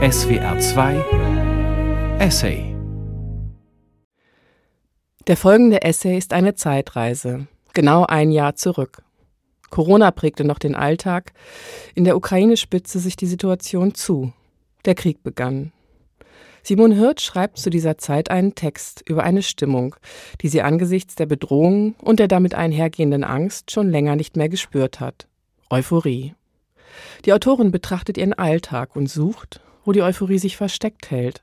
SWR 2 Essay Der folgende Essay ist eine Zeitreise, genau ein Jahr zurück. Corona prägte noch den Alltag, in der Ukraine spitzte sich die Situation zu. Der Krieg begann. Simon Hirt schreibt zu dieser Zeit einen Text über eine Stimmung, die sie angesichts der Bedrohung und der damit einhergehenden Angst schon länger nicht mehr gespürt hat. Euphorie. Die Autorin betrachtet ihren Alltag und sucht, wo die Euphorie sich versteckt hält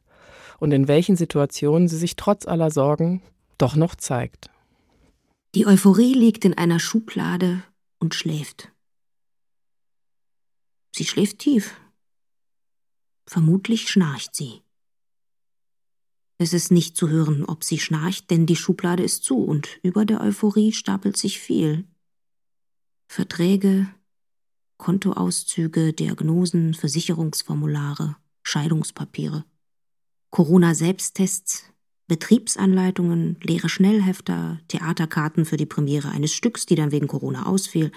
und in welchen Situationen sie sich trotz aller Sorgen doch noch zeigt. Die Euphorie liegt in einer Schublade und schläft. Sie schläft tief. Vermutlich schnarcht sie. Es ist nicht zu hören, ob sie schnarcht, denn die Schublade ist zu und über der Euphorie stapelt sich viel. Verträge, Kontoauszüge, Diagnosen, Versicherungsformulare. Scheidungspapiere. Corona-Selbsttests, Betriebsanleitungen, leere Schnellhefter, Theaterkarten für die Premiere eines Stücks, die dann wegen Corona ausfiel,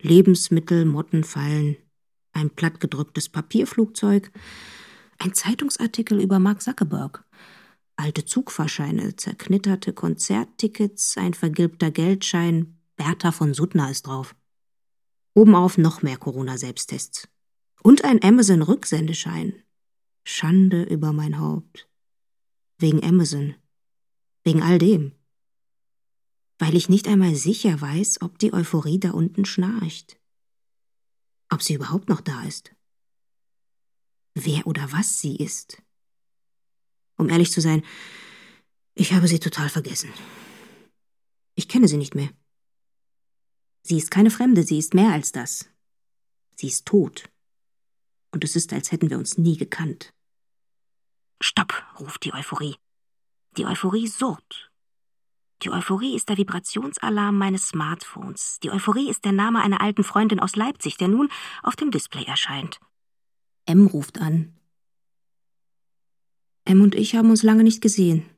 Lebensmittel, Mottenfallen, ein plattgedrücktes Papierflugzeug, ein Zeitungsartikel über Mark Zuckerberg, alte Zugfahrscheine, zerknitterte Konzerttickets, ein vergilbter Geldschein, Bertha von Suttner ist drauf. Obenauf noch mehr Corona-Selbsttests. Und ein Amazon-Rücksendeschein, Schande über mein Haupt. Wegen Amazon. Wegen all dem. Weil ich nicht einmal sicher weiß, ob die Euphorie da unten schnarcht. Ob sie überhaupt noch da ist. Wer oder was sie ist. Um ehrlich zu sein, ich habe sie total vergessen. Ich kenne sie nicht mehr. Sie ist keine Fremde, sie ist mehr als das. Sie ist tot. Und es ist, als hätten wir uns nie gekannt. Stopp, ruft die Euphorie. Die Euphorie surrt. Die Euphorie ist der Vibrationsalarm meines Smartphones. Die Euphorie ist der Name einer alten Freundin aus Leipzig, der nun auf dem Display erscheint. M ruft an. M und ich haben uns lange nicht gesehen.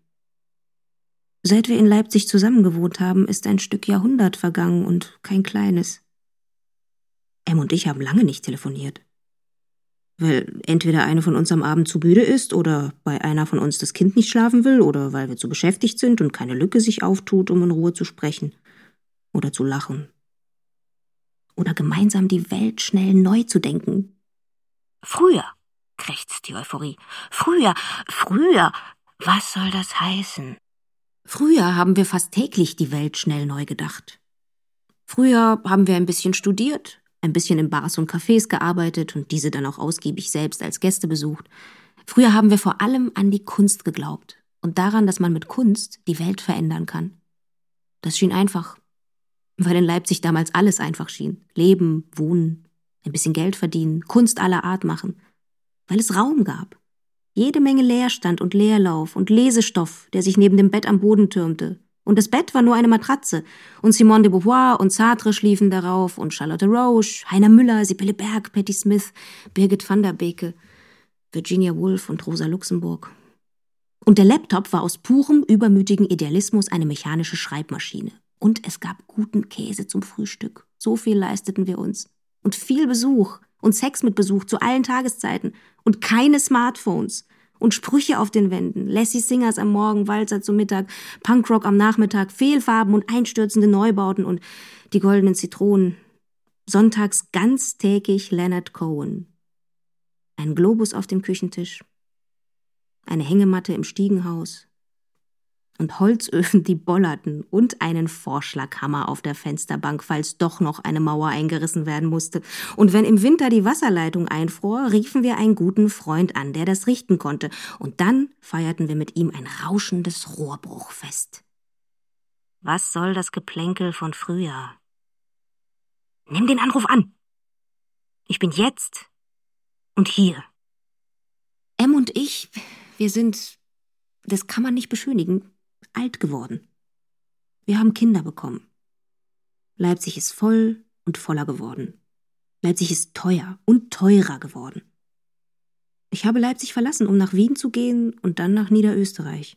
Seit wir in Leipzig zusammengewohnt haben, ist ein Stück Jahrhundert vergangen und kein kleines. M und ich haben lange nicht telefoniert weil entweder eine von uns am Abend zu müde ist oder bei einer von uns das Kind nicht schlafen will oder weil wir zu beschäftigt sind und keine Lücke sich auftut, um in Ruhe zu sprechen oder zu lachen. Oder gemeinsam die Welt schnell neu zu denken. Früher, krächzt die Euphorie. Früher, früher, was soll das heißen? Früher haben wir fast täglich die Welt schnell neu gedacht. Früher haben wir ein bisschen studiert, ein bisschen in Bars und Cafés gearbeitet und diese dann auch ausgiebig selbst als Gäste besucht. Früher haben wir vor allem an die Kunst geglaubt und daran, dass man mit Kunst die Welt verändern kann. Das schien einfach, weil in Leipzig damals alles einfach schien. Leben, wohnen, ein bisschen Geld verdienen, Kunst aller Art machen. Weil es Raum gab. Jede Menge Leerstand und Leerlauf und Lesestoff, der sich neben dem Bett am Boden türmte, und das Bett war nur eine Matratze. Und Simone de Beauvoir und Sartre schliefen darauf und Charlotte Roche, Heiner Müller, Sibylle Berg, Patti Smith, Birgit van der Beke, Virginia Woolf und Rosa Luxemburg. Und der Laptop war aus purem, übermütigen Idealismus eine mechanische Schreibmaschine. Und es gab guten Käse zum Frühstück. So viel leisteten wir uns. Und viel Besuch und Sex mit Besuch zu allen Tageszeiten und keine Smartphones und Sprüche auf den Wänden, Lassie Singers am Morgen, Walzer zum Mittag, Punkrock am Nachmittag, Fehlfarben und einstürzende Neubauten und die goldenen Zitronen. Sonntags ganztägig Leonard Cohen. Ein Globus auf dem Küchentisch, eine Hängematte im Stiegenhaus, und Holzöfen, die bollerten und einen Vorschlaghammer auf der Fensterbank, falls doch noch eine Mauer eingerissen werden musste. Und wenn im Winter die Wasserleitung einfror, riefen wir einen guten Freund an, der das richten konnte, und dann feierten wir mit ihm ein rauschendes Rohrbruchfest. Was soll das Geplänkel von früher? Nimm den Anruf an. Ich bin jetzt und hier. M und ich, wir sind, das kann man nicht beschönigen, alt geworden. Wir haben Kinder bekommen. Leipzig ist voll und voller geworden. Leipzig ist teuer und teurer geworden. Ich habe Leipzig verlassen, um nach Wien zu gehen und dann nach Niederösterreich.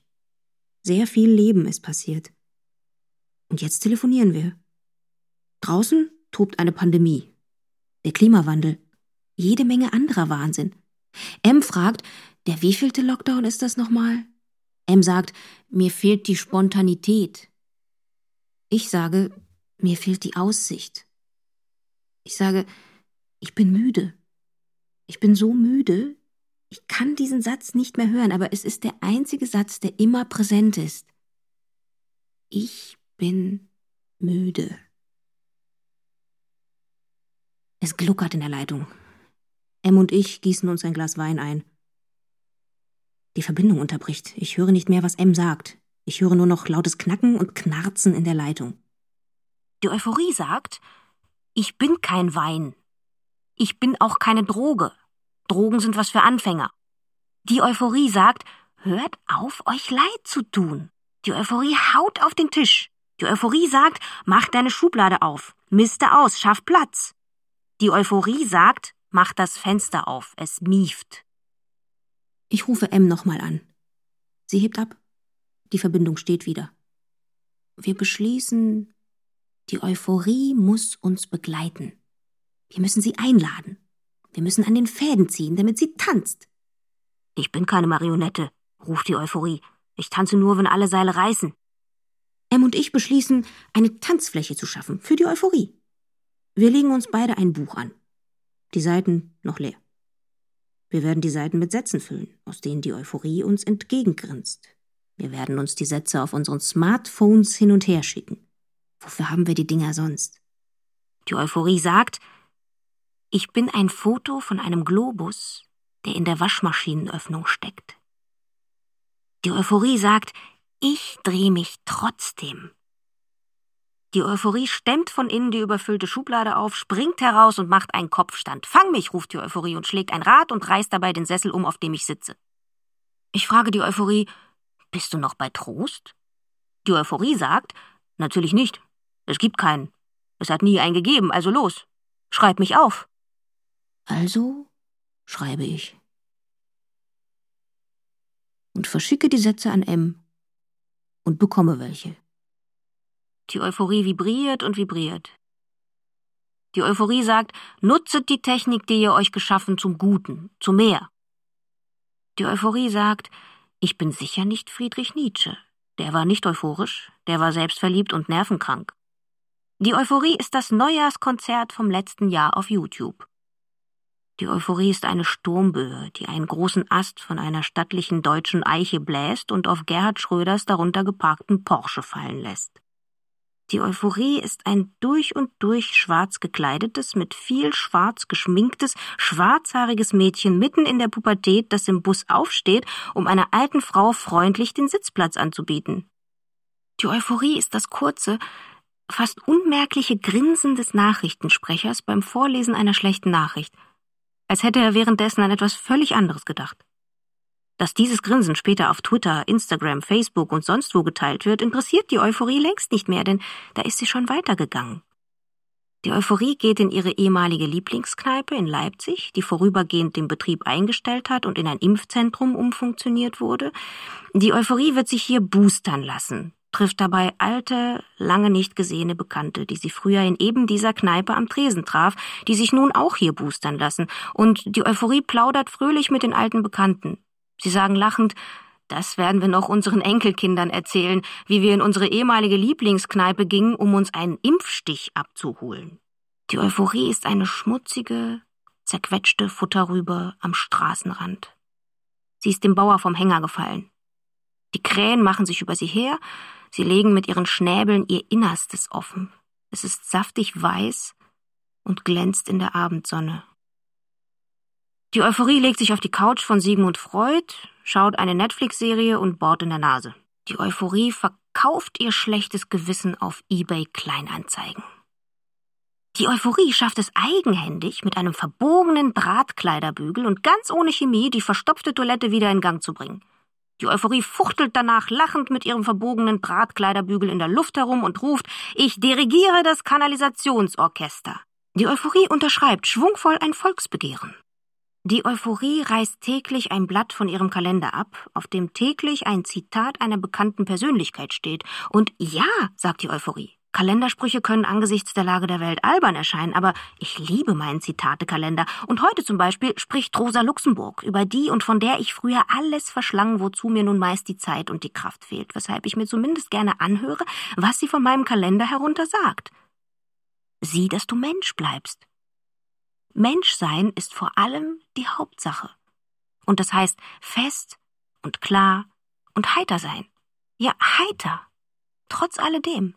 Sehr viel Leben ist passiert. Und jetzt telefonieren wir. Draußen tobt eine Pandemie. Der Klimawandel. Jede Menge anderer Wahnsinn. M fragt, der wievielte Lockdown ist das nochmal? M sagt, mir fehlt die Spontanität. Ich sage, mir fehlt die Aussicht. Ich sage, ich bin müde. Ich bin so müde, ich kann diesen Satz nicht mehr hören, aber es ist der einzige Satz, der immer präsent ist. Ich bin müde. Es gluckert in der Leitung. M und ich gießen uns ein Glas Wein ein. Die Verbindung unterbricht. Ich höre nicht mehr, was M sagt. Ich höre nur noch lautes Knacken und Knarzen in der Leitung. Die Euphorie sagt, ich bin kein Wein. Ich bin auch keine Droge. Drogen sind was für Anfänger. Die Euphorie sagt, hört auf, euch leid zu tun. Die Euphorie haut auf den Tisch. Die Euphorie sagt, mach deine Schublade auf, miste aus, schaff Platz. Die Euphorie sagt, mach das Fenster auf, es mieft. Ich rufe M nochmal an. Sie hebt ab. Die Verbindung steht wieder. Wir beschließen, die Euphorie muss uns begleiten. Wir müssen sie einladen. Wir müssen an den Fäden ziehen, damit sie tanzt. Ich bin keine Marionette, ruft die Euphorie. Ich tanze nur, wenn alle Seile reißen. M und ich beschließen, eine Tanzfläche zu schaffen für die Euphorie. Wir legen uns beide ein Buch an. Die Seiten noch leer. Wir werden die Seiten mit Sätzen füllen, aus denen die Euphorie uns entgegengrinst. Wir werden uns die Sätze auf unseren Smartphones hin und her schicken. Wofür haben wir die Dinger sonst? Die Euphorie sagt, ich bin ein Foto von einem Globus, der in der Waschmaschinenöffnung steckt. Die Euphorie sagt, ich drehe mich trotzdem. Die Euphorie stemmt von innen die überfüllte Schublade auf, springt heraus und macht einen Kopfstand. Fang mich, ruft die Euphorie und schlägt ein Rad und reißt dabei den Sessel um, auf dem ich sitze. Ich frage die Euphorie, bist du noch bei Trost? Die Euphorie sagt, natürlich nicht. Es gibt keinen. Es hat nie einen gegeben, also los. Schreib mich auf. Also schreibe ich. Und verschicke die Sätze an M und bekomme welche. Die Euphorie vibriert und vibriert. Die Euphorie sagt, nutzet die Technik, die ihr euch geschaffen, zum Guten, zu mehr. Die Euphorie sagt, ich bin sicher nicht Friedrich Nietzsche. Der war nicht euphorisch, der war selbstverliebt und nervenkrank. Die Euphorie ist das Neujahrskonzert vom letzten Jahr auf YouTube. Die Euphorie ist eine Sturmböe, die einen großen Ast von einer stattlichen deutschen Eiche bläst und auf Gerhard Schröders darunter geparkten Porsche fallen lässt. Die Euphorie ist ein durch und durch schwarz gekleidetes, mit viel schwarz geschminktes, schwarzhaariges Mädchen mitten in der Pubertät, das im Bus aufsteht, um einer alten Frau freundlich den Sitzplatz anzubieten. Die Euphorie ist das kurze, fast unmerkliche Grinsen des Nachrichtensprechers beim Vorlesen einer schlechten Nachricht, als hätte er währenddessen an etwas völlig anderes gedacht. Dass dieses Grinsen später auf Twitter, Instagram, Facebook und sonst wo geteilt wird, interessiert die Euphorie längst nicht mehr, denn da ist sie schon weitergegangen. Die Euphorie geht in ihre ehemalige Lieblingskneipe in Leipzig, die vorübergehend den Betrieb eingestellt hat und in ein Impfzentrum umfunktioniert wurde. Die Euphorie wird sich hier boostern lassen, trifft dabei alte, lange nicht gesehene Bekannte, die sie früher in eben dieser Kneipe am Tresen traf, die sich nun auch hier boostern lassen, und die Euphorie plaudert fröhlich mit den alten Bekannten. Sie sagen lachend, das werden wir noch unseren Enkelkindern erzählen, wie wir in unsere ehemalige Lieblingskneipe gingen, um uns einen Impfstich abzuholen. Die Euphorie ist eine schmutzige, zerquetschte Futterrübe am Straßenrand. Sie ist dem Bauer vom Hänger gefallen. Die Krähen machen sich über sie her, sie legen mit ihren Schnäbeln ihr Innerstes offen. Es ist saftig weiß und glänzt in der Abendsonne. Die Euphorie legt sich auf die Couch von Sigmund Freud, schaut eine Netflix-Serie und bohrt in der Nase. Die Euphorie verkauft ihr schlechtes Gewissen auf eBay Kleinanzeigen. Die Euphorie schafft es eigenhändig, mit einem verbogenen Drahtkleiderbügel und ganz ohne Chemie die verstopfte Toilette wieder in Gang zu bringen. Die Euphorie fuchtelt danach lachend mit ihrem verbogenen Drahtkleiderbügel in der Luft herum und ruft, ich dirigiere das Kanalisationsorchester. Die Euphorie unterschreibt schwungvoll ein Volksbegehren. Die Euphorie reißt täglich ein Blatt von ihrem Kalender ab, auf dem täglich ein Zitat einer bekannten Persönlichkeit steht. Und ja, sagt die Euphorie, Kalendersprüche können angesichts der Lage der Welt albern erscheinen, aber ich liebe meinen Zitatekalender. Und heute zum Beispiel spricht Rosa Luxemburg über die und von der ich früher alles verschlang, wozu mir nun meist die Zeit und die Kraft fehlt, weshalb ich mir zumindest gerne anhöre, was sie von meinem Kalender herunter sagt. Sieh, dass du Mensch bleibst. Menschsein ist vor allem die Hauptsache. Und das heißt fest und klar und heiter sein. Ja, heiter. Trotz alledem.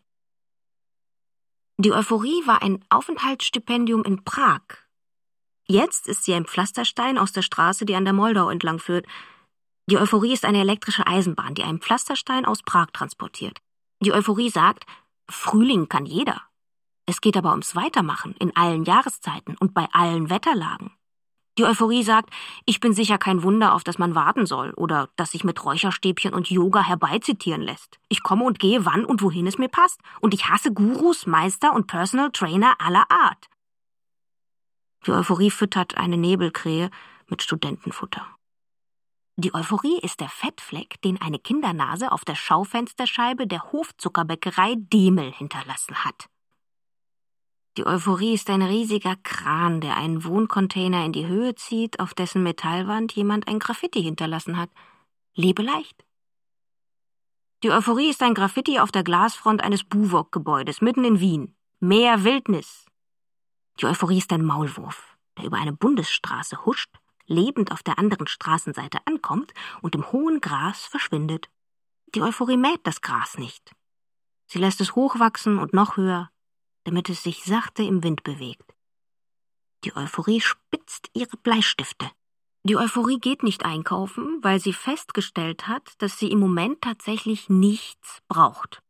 Die Euphorie war ein Aufenthaltsstipendium in Prag. Jetzt ist sie ein Pflasterstein aus der Straße, die an der Moldau entlang führt. Die Euphorie ist eine elektrische Eisenbahn, die einen Pflasterstein aus Prag transportiert. Die Euphorie sagt, Frühling kann jeder. Es geht aber ums Weitermachen in allen Jahreszeiten und bei allen Wetterlagen. Die Euphorie sagt, ich bin sicher kein Wunder, auf das man warten soll oder das sich mit Räucherstäbchen und Yoga herbeizitieren lässt. Ich komme und gehe, wann und wohin es mir passt. Und ich hasse Gurus, Meister und Personal Trainer aller Art. Die Euphorie füttert eine Nebelkrähe mit Studentenfutter. Die Euphorie ist der Fettfleck, den eine Kindernase auf der Schaufensterscheibe der Hofzuckerbäckerei Demel hinterlassen hat. Die Euphorie ist ein riesiger Kran, der einen Wohncontainer in die Höhe zieht, auf dessen Metallwand jemand ein Graffiti hinterlassen hat. Lebe leicht. Die Euphorie ist ein Graffiti auf der Glasfront eines Buwok-Gebäudes mitten in Wien. Mehr Wildnis. Die Euphorie ist ein Maulwurf, der über eine Bundesstraße huscht, lebend auf der anderen Straßenseite ankommt und im hohen Gras verschwindet. Die Euphorie mäht das Gras nicht. Sie lässt es hochwachsen und noch höher, damit es sich sachte im Wind bewegt. Die Euphorie spitzt ihre Bleistifte. Die Euphorie geht nicht einkaufen, weil sie festgestellt hat, dass sie im Moment tatsächlich nichts braucht.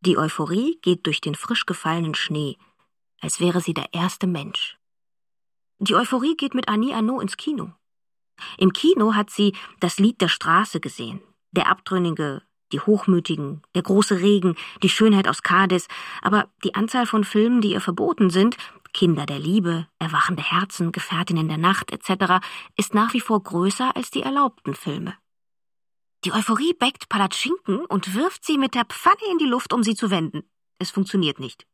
Die Euphorie geht durch den frisch gefallenen Schnee, als wäre sie der erste Mensch. Die Euphorie geht mit Annie Arnaud ins Kino. Im Kino hat sie das Lied der Straße gesehen, der abtrünnige, die Hochmütigen, der große Regen, die Schönheit aus Cadiz, aber die Anzahl von Filmen, die ihr verboten sind, Kinder der Liebe, erwachende Herzen, Gefährtinnen der Nacht etc., ist nach wie vor größer als die erlaubten Filme. Die Euphorie bäckt Palatschinken und wirft sie mit der Pfanne in die Luft, um sie zu wenden. Es funktioniert nicht.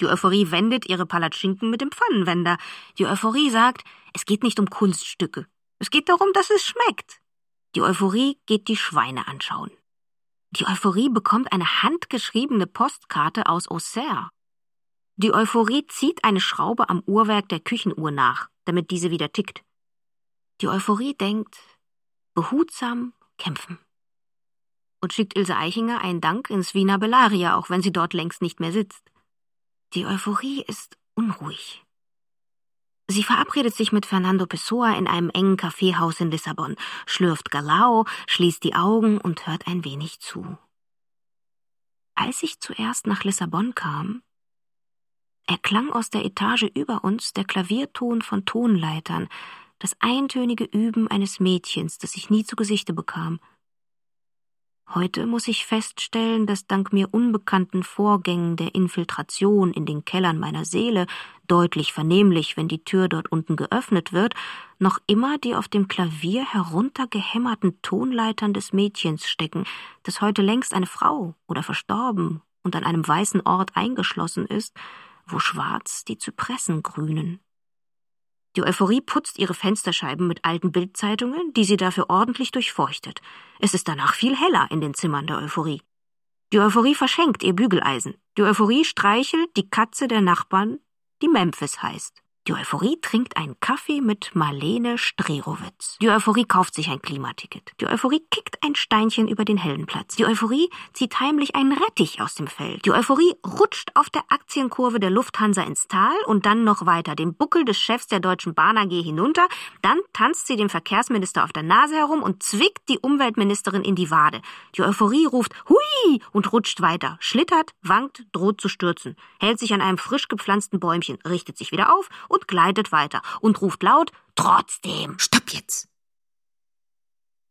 Die Euphorie wendet ihre Palatschinken mit dem Pfannenwender. Die Euphorie sagt, es geht nicht um Kunststücke. Es geht darum, dass es schmeckt. Die Euphorie geht die Schweine anschauen. Die Euphorie bekommt eine handgeschriebene Postkarte aus Auxerre. Die Euphorie zieht eine Schraube am Uhrwerk der Küchenuhr nach, damit diese wieder tickt. Die Euphorie denkt, behutsam kämpfen. Und schickt Ilse Eichinger einen Dank ins Wiener Bellaria, auch wenn sie dort längst nicht mehr sitzt. Die Euphorie ist unruhig. Sie verabredet sich mit Fernando Pessoa in einem engen Kaffeehaus in Lissabon, schlürft Galao, schließt die Augen und hört ein wenig zu. Als ich zuerst nach Lissabon kam, erklang aus der Etage über uns der Klavierton von Tonleitern, das eintönige Üben eines Mädchens, das ich nie zu Gesichte bekam – Heute muss ich feststellen, dass dank mir unbekannten Vorgängen der Infiltration in den Kellern meiner Seele, deutlich vernehmlich, wenn die Tür dort unten geöffnet wird, noch immer die auf dem Klavier heruntergehämmerten Tonleitern des Mädchens stecken, das heute längst eine Frau oder verstorben und an einem weißen Ort eingeschlossen ist, wo schwarz die Zypressen grünen. Die Euphorie putzt ihre Fensterscheiben mit alten Bildzeitungen, die sie dafür ordentlich durchfeuchtet. Es ist danach viel heller in den Zimmern der Euphorie. Die Euphorie verschenkt ihr Bügeleisen. Die Euphorie streichelt die Katze der Nachbarn, die Memphis heißt. Die Euphorie trinkt einen Kaffee mit Marlene Strerowitz. Die Euphorie kauft sich ein Klimaticket. Die Euphorie kickt ein Steinchen über den Heldenplatz. Die Euphorie zieht heimlich einen Rettich aus dem Feld. Die Euphorie rutscht auf der Aktienkurve der Lufthansa ins Tal und dann noch weiter den Buckel des Chefs der Deutschen Bahn AG hinunter. Dann tanzt sie dem Verkehrsminister auf der Nase herum und zwickt die Umweltministerin in die Wade. Die Euphorie ruft Hui und rutscht weiter, schlittert, wankt, droht zu stürzen, hält sich an einem frisch gepflanzten Bäumchen, richtet sich wieder auf und gleitet weiter und ruft laut Trotzdem. Stopp jetzt.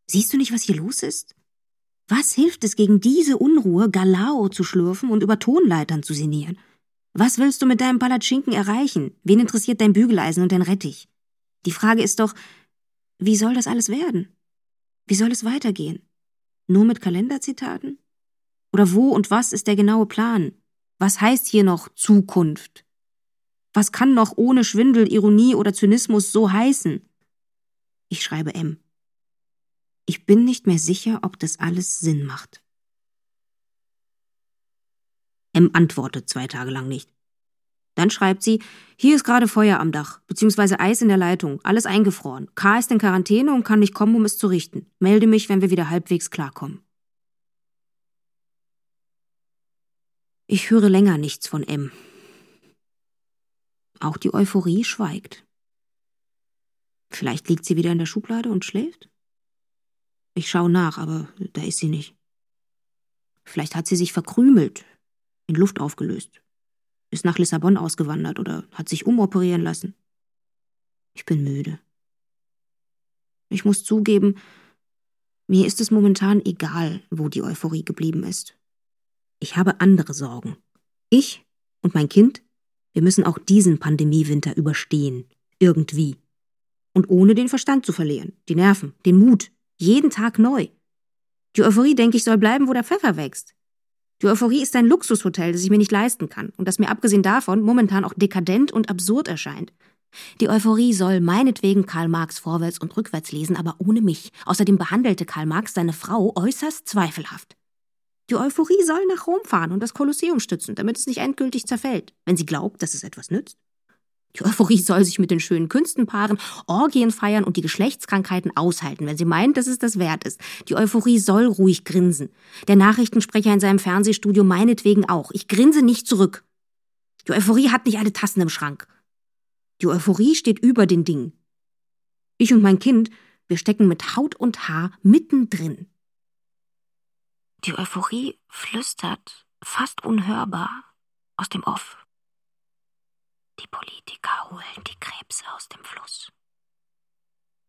Siehst du nicht, was hier los ist? Was hilft es gegen diese Unruhe, Galao zu schlürfen und über Tonleitern zu sinnieren? Was willst du mit deinem Palatschinken erreichen? Wen interessiert dein Bügeleisen und dein Rettich? Die Frage ist doch, wie soll das alles werden? Wie soll es weitergehen? Nur mit Kalenderzitaten? Oder wo und was ist der genaue Plan? Was heißt hier noch Zukunft? Was kann noch ohne Schwindel, Ironie oder Zynismus so heißen? Ich schreibe M. Ich bin nicht mehr sicher, ob das alles Sinn macht. M antwortet zwei Tage lang nicht. Dann schreibt sie, hier ist gerade Feuer am Dach, beziehungsweise Eis in der Leitung, alles eingefroren. K ist in Quarantäne und kann nicht kommen, um es zu richten. Melde mich, wenn wir wieder halbwegs klarkommen. Ich höre länger nichts von M. Auch die Euphorie schweigt. Vielleicht liegt sie wieder in der Schublade und schläft? Ich schaue nach, aber da ist sie nicht. Vielleicht hat sie sich verkrümelt, in Luft aufgelöst ist nach Lissabon ausgewandert oder hat sich umoperieren lassen. Ich bin müde. Ich muss zugeben, mir ist es momentan egal, wo die Euphorie geblieben ist. Ich habe andere Sorgen. Ich und mein Kind, wir müssen auch diesen Pandemiewinter überstehen. Irgendwie. Und ohne den Verstand zu verlieren, die Nerven, den Mut. Jeden Tag neu. Die Euphorie, denke ich, soll bleiben, wo der Pfeffer wächst. Die Euphorie ist ein Luxushotel, das ich mir nicht leisten kann und das mir abgesehen davon momentan auch dekadent und absurd erscheint. Die Euphorie soll meinetwegen Karl Marx vorwärts und rückwärts lesen, aber ohne mich. Außerdem behandelte Karl Marx seine Frau äußerst zweifelhaft. Die Euphorie soll nach Rom fahren und das Kolosseum stützen, damit es nicht endgültig zerfällt, wenn sie glaubt, dass es etwas nützt. Die Euphorie soll sich mit den schönen Künsten paaren, Orgien feiern und die Geschlechtskrankheiten aushalten, wenn sie meint, dass es das wert ist. Die Euphorie soll ruhig grinsen. Der Nachrichtensprecher in seinem Fernsehstudio meinetwegen auch. Ich grinse nicht zurück. Die Euphorie hat nicht alle Tassen im Schrank. Die Euphorie steht über den Dingen. Ich und mein Kind, wir stecken mit Haut und Haar mittendrin. Die Euphorie flüstert, fast unhörbar, aus dem Off. Die Politiker holen die Krebse aus dem Fluss.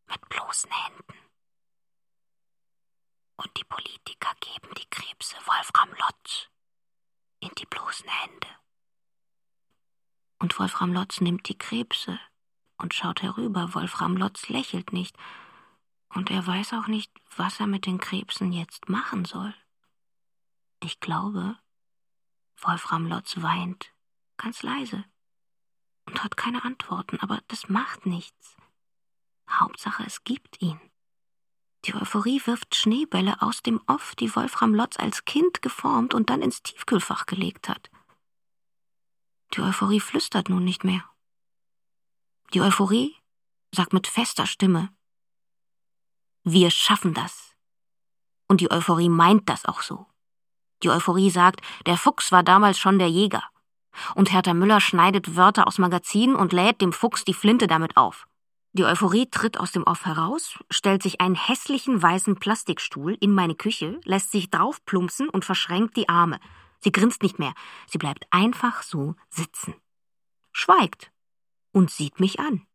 Mit bloßen Händen. Und die Politiker geben die Krebse Wolfram Lotz in die bloßen Hände. Und Wolfram Lotz nimmt die Krebse und schaut herüber. Wolfram Lotz lächelt nicht. Und er weiß auch nicht, was er mit den Krebsen jetzt machen soll. Ich glaube, Wolfram Lotz weint ganz leise und hat keine Antworten, aber das macht nichts. Hauptsache, es gibt ihn. Die Euphorie wirft Schneebälle aus dem Off, die Wolfram Lotz als Kind geformt und dann ins Tiefkühlfach gelegt hat. Die Euphorie flüstert nun nicht mehr. Die Euphorie sagt mit fester Stimme, wir schaffen das. Und die Euphorie meint das auch so. Die Euphorie sagt, der Fuchs war damals schon der Jäger. Und Hertha Müller schneidet Wörter aus Magazinen und lädt dem Fuchs die Flinte damit auf. Die Euphorie tritt aus dem Off heraus, stellt sich einen hässlichen weißen Plastikstuhl in meine Küche, lässt sich draufplumpsen und verschränkt die Arme. Sie grinst nicht mehr, sie bleibt einfach so sitzen. Schweigt und sieht mich an.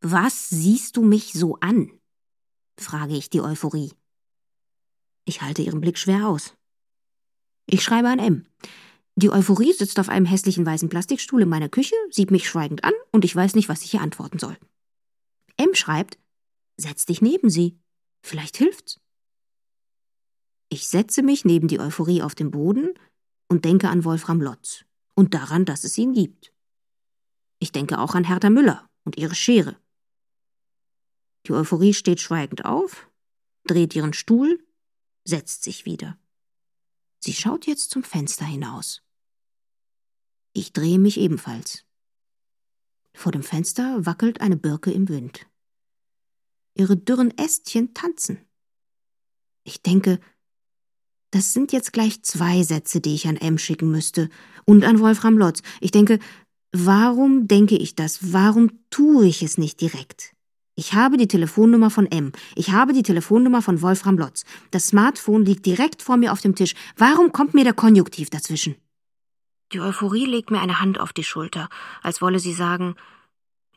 Was siehst du mich so an? frage ich die Euphorie. Ich halte ihren Blick schwer aus. Ich schreibe an M. Die Euphorie sitzt auf einem hässlichen weißen Plastikstuhl in meiner Küche, sieht mich schweigend an und ich weiß nicht, was ich ihr antworten soll. M schreibt, setz dich neben sie. Vielleicht hilft's. Ich setze mich neben die Euphorie auf den Boden und denke an Wolfram Lotz und daran, dass es ihn gibt. Ich denke auch an Hertha Müller und ihre Schere. Die Euphorie steht schweigend auf, dreht ihren Stuhl, setzt sich wieder. Sie schaut jetzt zum Fenster hinaus. Ich drehe mich ebenfalls. Vor dem Fenster wackelt eine Birke im Wind. Ihre dürren Ästchen tanzen. Ich denke, das sind jetzt gleich zwei Sätze, die ich an M schicken müsste und an Wolfram Lotz. Ich denke, warum denke ich das? Warum tue ich es nicht direkt? Ich habe die Telefonnummer von M. Ich habe die Telefonnummer von Wolfram Lotz. Das Smartphone liegt direkt vor mir auf dem Tisch. Warum kommt mir der Konjunktiv dazwischen? Die Euphorie legt mir eine Hand auf die Schulter, als wolle sie sagen,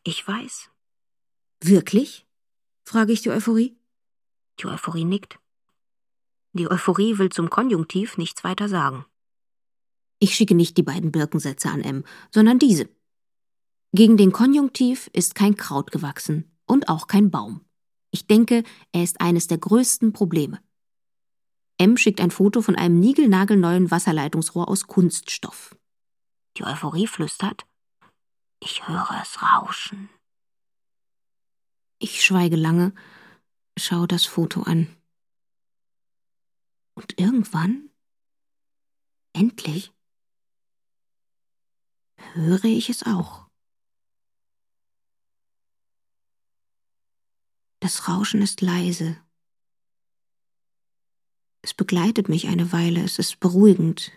ich weiß. Wirklich? frage ich die Euphorie. Die Euphorie nickt. Die Euphorie will zum Konjunktiv nichts weiter sagen. Ich schicke nicht die beiden Birkensätze an M, sondern diese. Gegen den Konjunktiv ist kein Kraut gewachsen und auch kein Baum. Ich denke, er ist eines der größten Probleme. M schickt ein Foto von einem niegelnagelneuen Wasserleitungsrohr aus Kunststoff. Die Euphorie flüstert. Ich höre es rauschen. Ich schweige lange, schaue das Foto an. Und irgendwann, endlich, höre ich es auch. Das Rauschen ist leise. Es begleitet mich eine Weile, es ist beruhigend.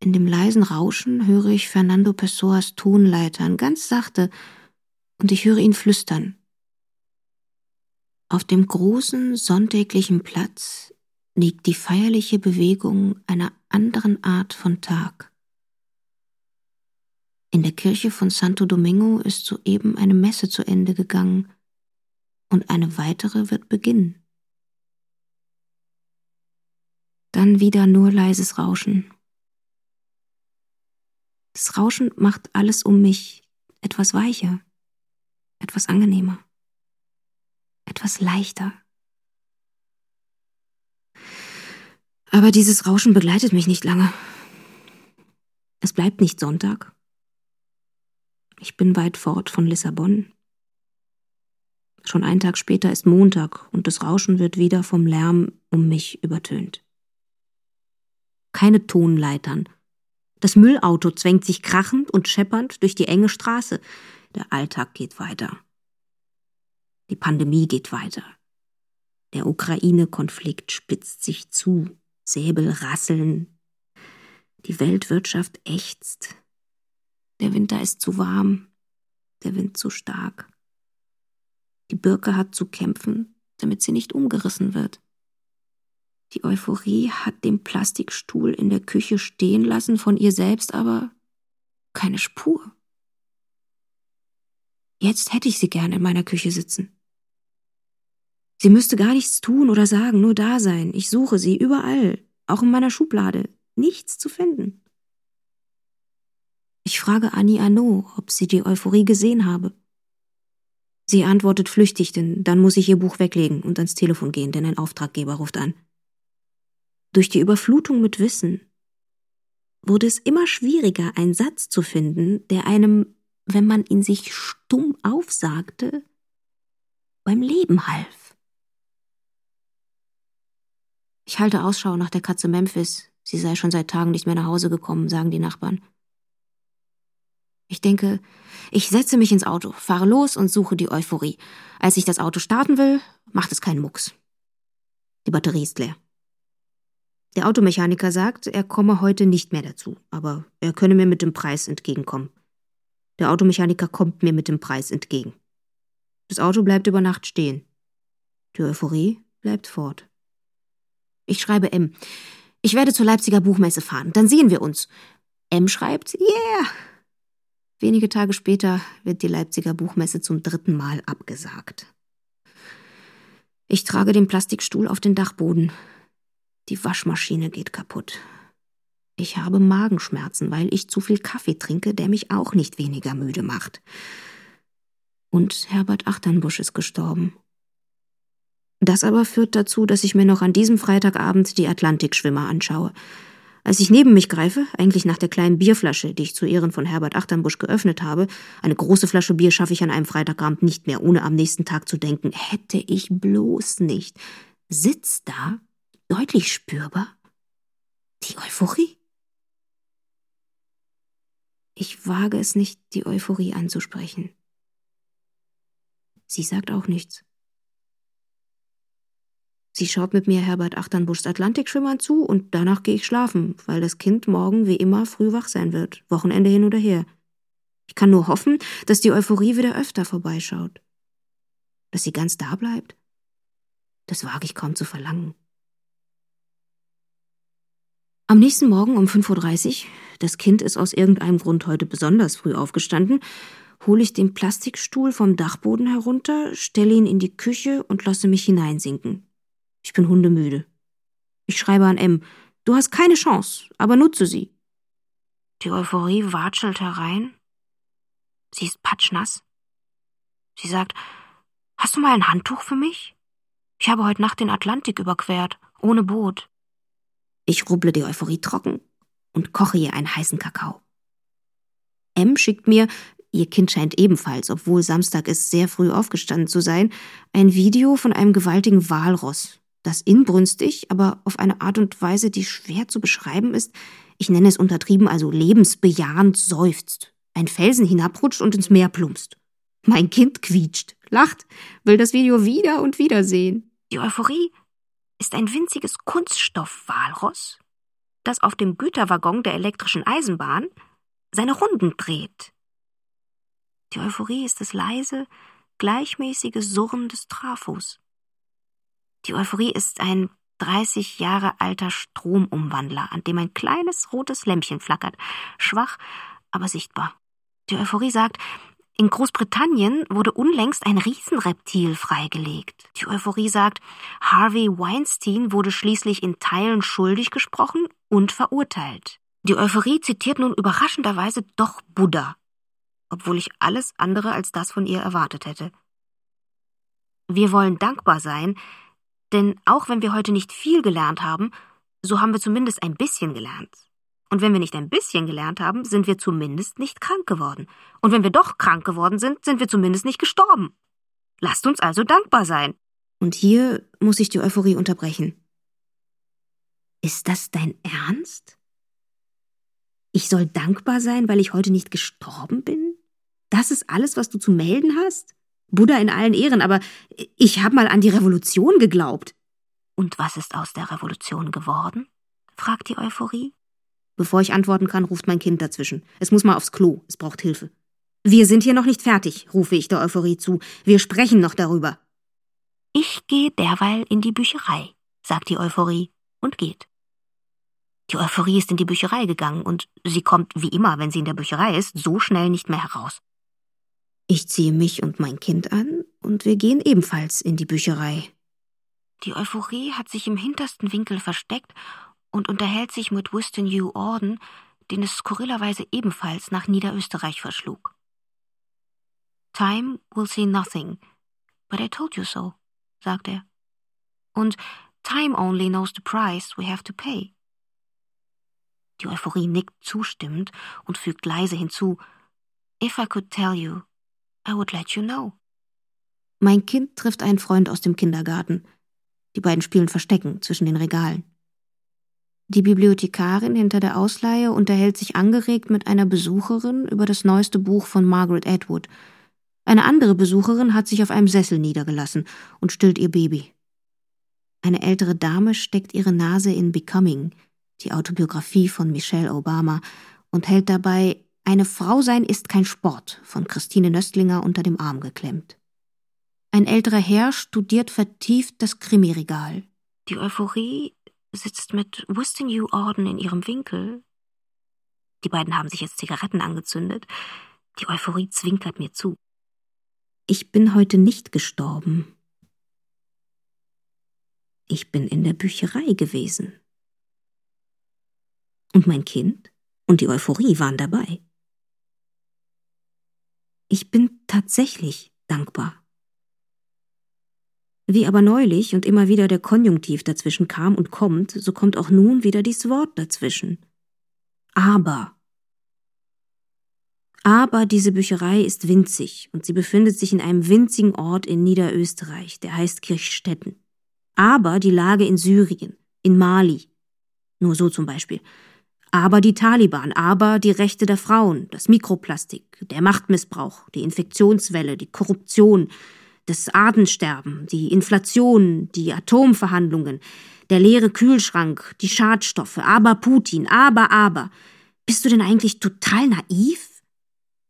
In dem leisen Rauschen höre ich Fernando Pessoas Tonleitern ganz sachte und ich höre ihn flüstern. Auf dem großen sonntäglichen Platz liegt die feierliche Bewegung einer anderen Art von Tag. In der Kirche von Santo Domingo ist soeben eine Messe zu Ende gegangen und eine weitere wird beginnen. Dann wieder nur leises Rauschen. Das Rauschen macht alles um mich etwas weicher, etwas angenehmer, etwas leichter. Aber dieses Rauschen begleitet mich nicht lange. Es bleibt nicht Sonntag. Ich bin weit fort von Lissabon. Schon einen Tag später ist Montag und das Rauschen wird wieder vom Lärm um mich übertönt. Keine Tonleitern. Das Müllauto zwängt sich krachend und scheppernd durch die enge Straße. Der Alltag geht weiter. Die Pandemie geht weiter. Der Ukraine-Konflikt spitzt sich zu. Säbel rasseln. Die Weltwirtschaft ächzt. Der Winter ist zu warm. Der Wind zu stark. Die Birke hat zu kämpfen, damit sie nicht umgerissen wird. Die Euphorie hat den Plastikstuhl in der Küche stehen lassen, von ihr selbst aber keine Spur. Jetzt hätte ich sie gern in meiner Küche sitzen. Sie müsste gar nichts tun oder sagen, nur da sein. Ich suche sie überall, auch in meiner Schublade. Nichts zu finden. Ich frage Annie Arnaud, ob sie die Euphorie gesehen habe. Sie antwortet flüchtig, denn dann muss ich ihr Buch weglegen und ans Telefon gehen, denn ein Auftraggeber ruft an. Durch die Überflutung mit Wissen wurde es immer schwieriger, einen Satz zu finden, der einem, wenn man ihn sich stumm aufsagte, beim Leben half. Ich halte Ausschau nach der Katze Memphis. Sie sei schon seit Tagen nicht mehr nach Hause gekommen, sagen die Nachbarn. Ich denke, ich setze mich ins Auto, fahre los und suche die Euphorie. Als ich das Auto starten will, macht es keinen Mucks. Die Batterie ist leer. Der Automechaniker sagt, er komme heute nicht mehr dazu, aber er könne mir mit dem Preis entgegenkommen. Der Automechaniker kommt mir mit dem Preis entgegen. Das Auto bleibt über Nacht stehen. Die Euphorie bleibt fort. Ich schreibe M. Ich werde zur Leipziger Buchmesse fahren. Dann sehen wir uns. M schreibt, yeah, Wenige Tage später wird die Leipziger Buchmesse zum dritten Mal abgesagt. Ich trage den Plastikstuhl auf den Dachboden. Die Waschmaschine geht kaputt. Ich habe Magenschmerzen, weil ich zu viel Kaffee trinke, der mich auch nicht weniger müde macht. Und Herbert Achternbusch ist gestorben. Das aber führt dazu, dass ich mir noch an diesem Freitagabend die Atlantikschwimmer anschaue. Als ich neben mich greife, eigentlich nach der kleinen Bierflasche, die ich zu Ehren von Herbert Achternbusch geöffnet habe, eine große Flasche Bier schaffe ich an einem Freitagabend nicht mehr, ohne am nächsten Tag zu denken, hätte ich bloß nicht. Sitzt da, deutlich spürbar, die Euphorie? Ich wage es nicht, die Euphorie anzusprechen. Sie sagt auch nichts. Sie schaut mit mir Herbert Achternbuschs Atlantikschwimmern zu und danach gehe ich schlafen, weil das Kind morgen wie immer früh wach sein wird, Wochenende hin oder her. Ich kann nur hoffen, dass die Euphorie wieder öfter vorbeischaut. Dass sie ganz da bleibt? Das wage ich kaum zu verlangen. Am nächsten Morgen um 5.30 Uhr, das Kind ist aus irgendeinem Grund heute besonders früh aufgestanden, hole ich den Plastikstuhl vom Dachboden herunter, stelle ihn in die Küche und lasse mich hineinsinken. Ich bin hundemüde. Ich schreibe an M. Du hast keine Chance, aber nutze sie. Die Euphorie watschelt herein. Sie ist patschnass. Sie sagt, hast du mal ein Handtuch für mich? Ich habe heute Nacht den Atlantik überquert ohne Boot. Ich rubble die Euphorie trocken und koche ihr einen heißen Kakao. M schickt mir, ihr Kind scheint ebenfalls, obwohl Samstag ist, sehr früh aufgestanden zu sein, ein Video von einem gewaltigen Walross, das inbrünstig, aber auf eine Art und Weise, die schwer zu beschreiben ist, ich nenne es untertrieben, also lebensbejahend seufzt, ein Felsen hinabrutscht und ins Meer plumpst. Mein Kind quietscht, lacht, will das Video wieder und wieder sehen. Die Euphorie ist ein winziges Kunststoffwalross, das auf dem Güterwaggon der elektrischen Eisenbahn seine Runden dreht. Die Euphorie ist das leise, gleichmäßige Surren des Trafos. Die Euphorie ist ein 30 Jahre alter Stromumwandler, an dem ein kleines rotes Lämpchen flackert, schwach, aber sichtbar. Die Euphorie sagt, in Großbritannien wurde unlängst ein Riesenreptil freigelegt. Die Euphorie sagt, Harvey Weinstein wurde schließlich in Teilen schuldig gesprochen und verurteilt. Die Euphorie zitiert nun überraschenderweise doch Buddha, obwohl ich alles andere als das von ihr erwartet hätte. Wir wollen dankbar sein, denn auch wenn wir heute nicht viel gelernt haben, so haben wir zumindest ein bisschen gelernt. Und wenn wir nicht ein bisschen gelernt haben, sind wir zumindest nicht krank geworden. Und wenn wir doch krank geworden sind, sind wir zumindest nicht gestorben. Lasst uns also dankbar sein. Und hier muss ich die Euphorie unterbrechen. Ist das dein Ernst? Ich soll dankbar sein, weil ich heute nicht gestorben bin? Das ist alles, was du zu melden hast? Buddha in allen Ehren, aber ich habe mal an die Revolution geglaubt. Und was ist aus der Revolution geworden? fragt die Euphorie. Bevor ich antworten kann, ruft mein Kind dazwischen. Es muss mal aufs Klo, es braucht Hilfe. Wir sind hier noch nicht fertig, rufe ich der Euphorie zu. Wir sprechen noch darüber. Ich gehe derweil in die Bücherei, sagt die Euphorie und geht. Die Euphorie ist in die Bücherei gegangen und sie kommt, wie immer, wenn sie in der Bücherei ist, so schnell nicht mehr heraus. Ich ziehe mich und mein Kind an und wir gehen ebenfalls in die Bücherei. Die Euphorie hat sich im hintersten Winkel versteckt und unterhält sich mit Winston Hugh Orden, den es skurrilerweise ebenfalls nach Niederösterreich verschlug. Time will see nothing, but I told you so, sagt er. Und Time only knows the price we have to pay. Die Euphorie nickt zustimmend und fügt leise hinzu, If I could tell you, I would let you know. Mein Kind trifft einen Freund aus dem Kindergarten. Die beiden spielen Verstecken zwischen den Regalen. Die Bibliothekarin hinter der Ausleihe unterhält sich angeregt mit einer Besucherin über das neueste Buch von Margaret Atwood. Eine andere Besucherin hat sich auf einem Sessel niedergelassen und stillt ihr Baby. Eine ältere Dame steckt ihre Nase in Becoming, die Autobiografie von Michelle Obama, und hält dabei Eine Frau sein ist kein Sport von Christine Nöstlinger unter dem Arm geklemmt. Ein älterer Herr studiert vertieft das Krimiregal. Die Euphorie sitzt mit Hugh Orden in ihrem Winkel. Die beiden haben sich jetzt Zigaretten angezündet. Die Euphorie zwinkert mir zu. Ich bin heute nicht gestorben. Ich bin in der Bücherei gewesen. Und mein Kind und die Euphorie waren dabei. Ich bin tatsächlich dankbar. Wie aber neulich und immer wieder der Konjunktiv dazwischen kam und kommt, so kommt auch nun wieder dies Wort dazwischen. Aber. Aber diese Bücherei ist winzig und sie befindet sich in einem winzigen Ort in Niederösterreich, der heißt Kirchstetten. Aber die Lage in Syrien, in Mali. Nur so zum Beispiel. Aber die Taliban, aber die Rechte der Frauen, das Mikroplastik, der Machtmissbrauch, die Infektionswelle, die Korruption, das Artensterben, die Inflation, die Atomverhandlungen, der leere Kühlschrank, die Schadstoffe, aber Putin, aber, aber. Bist du denn eigentlich total naiv?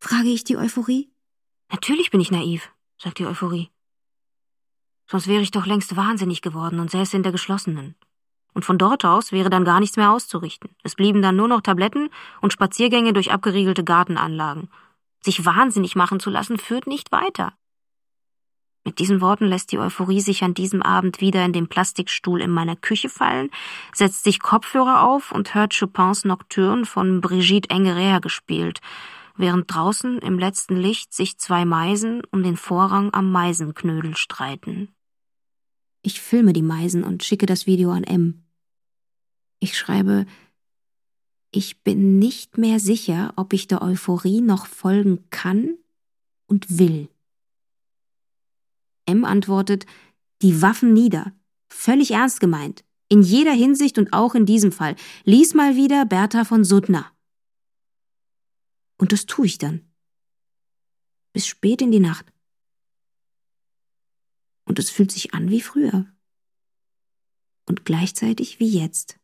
frage ich die Euphorie. Natürlich bin ich naiv, sagt die Euphorie. Sonst wäre ich doch längst wahnsinnig geworden und säße in der geschlossenen. Und von dort aus wäre dann gar nichts mehr auszurichten. Es blieben dann nur noch Tabletten und Spaziergänge durch abgeriegelte Gartenanlagen. Sich wahnsinnig machen zu lassen, führt nicht weiter. Mit diesen Worten lässt die Euphorie sich an diesem Abend wieder in den Plastikstuhl in meiner Küche fallen, setzt sich Kopfhörer auf und hört Chopins Nocturne von Brigitte Engerer gespielt, während draußen im letzten Licht sich zwei Meisen um den Vorrang am Meisenknödel streiten. Ich filme die Meisen und schicke das Video an M. Ich schreibe, ich bin nicht mehr sicher, ob ich der Euphorie noch folgen kann und will. M antwortet, die Waffen nieder. Völlig ernst gemeint. In jeder Hinsicht und auch in diesem Fall. Lies mal wieder Bertha von Suttner. Und das tue ich dann. Bis spät in die Nacht. Und es fühlt sich an wie früher. Und gleichzeitig wie jetzt.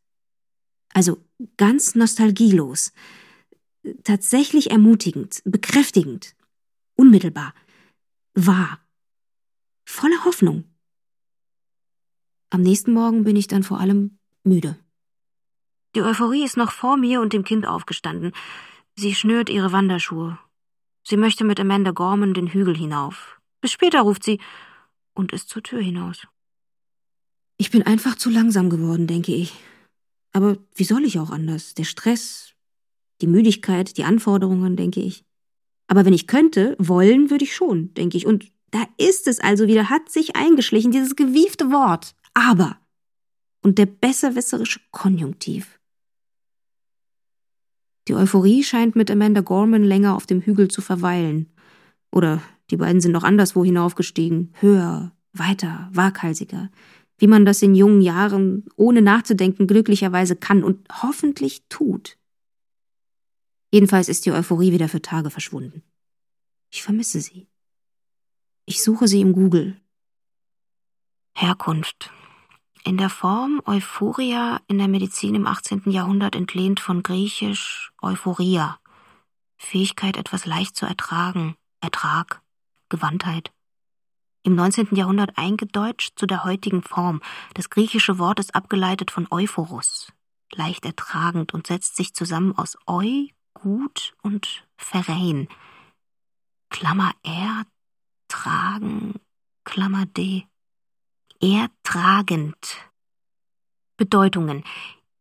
Also ganz nostalgielos. Tatsächlich ermutigend, bekräftigend, unmittelbar, wahr, voller Hoffnung. Am nächsten Morgen bin ich dann vor allem müde. Die Euphorie ist noch vor mir und dem Kind aufgestanden. Sie schnürt ihre Wanderschuhe. Sie möchte mit Amanda Gorman den Hügel hinauf. Bis später ruft sie und ist zur Tür hinaus. Ich bin einfach zu langsam geworden, denke ich. Aber wie soll ich auch anders? Der Stress, die Müdigkeit, die Anforderungen, denke ich. Aber wenn ich könnte, wollen würde ich schon, denke ich. Und da ist es also wieder, hat sich eingeschlichen, dieses gewiefte Wort. Aber. Und der besserwisserische Konjunktiv. Die Euphorie scheint mit Amanda Gorman länger auf dem Hügel zu verweilen. Oder die beiden sind noch anderswo hinaufgestiegen. Höher, weiter, waghalsiger. Wie man das in jungen Jahren ohne nachzudenken glücklicherweise kann und hoffentlich tut. Jedenfalls ist die Euphorie wieder für Tage verschwunden. Ich vermisse sie. Ich suche sie im Google. Herkunft. In der Form Euphoria in der Medizin im 18. Jahrhundert entlehnt von griechisch Euphoria. Fähigkeit, etwas leicht zu ertragen, Ertrag, Gewandtheit. Im 19. Jahrhundert eingedeutscht zu der heutigen Form. Das griechische Wort ist abgeleitet von Euphorus, leicht ertragend und setzt sich zusammen aus Eu, gut und Verein. Klammer R, tragen, Klammer D. Ertragend. Bedeutungen.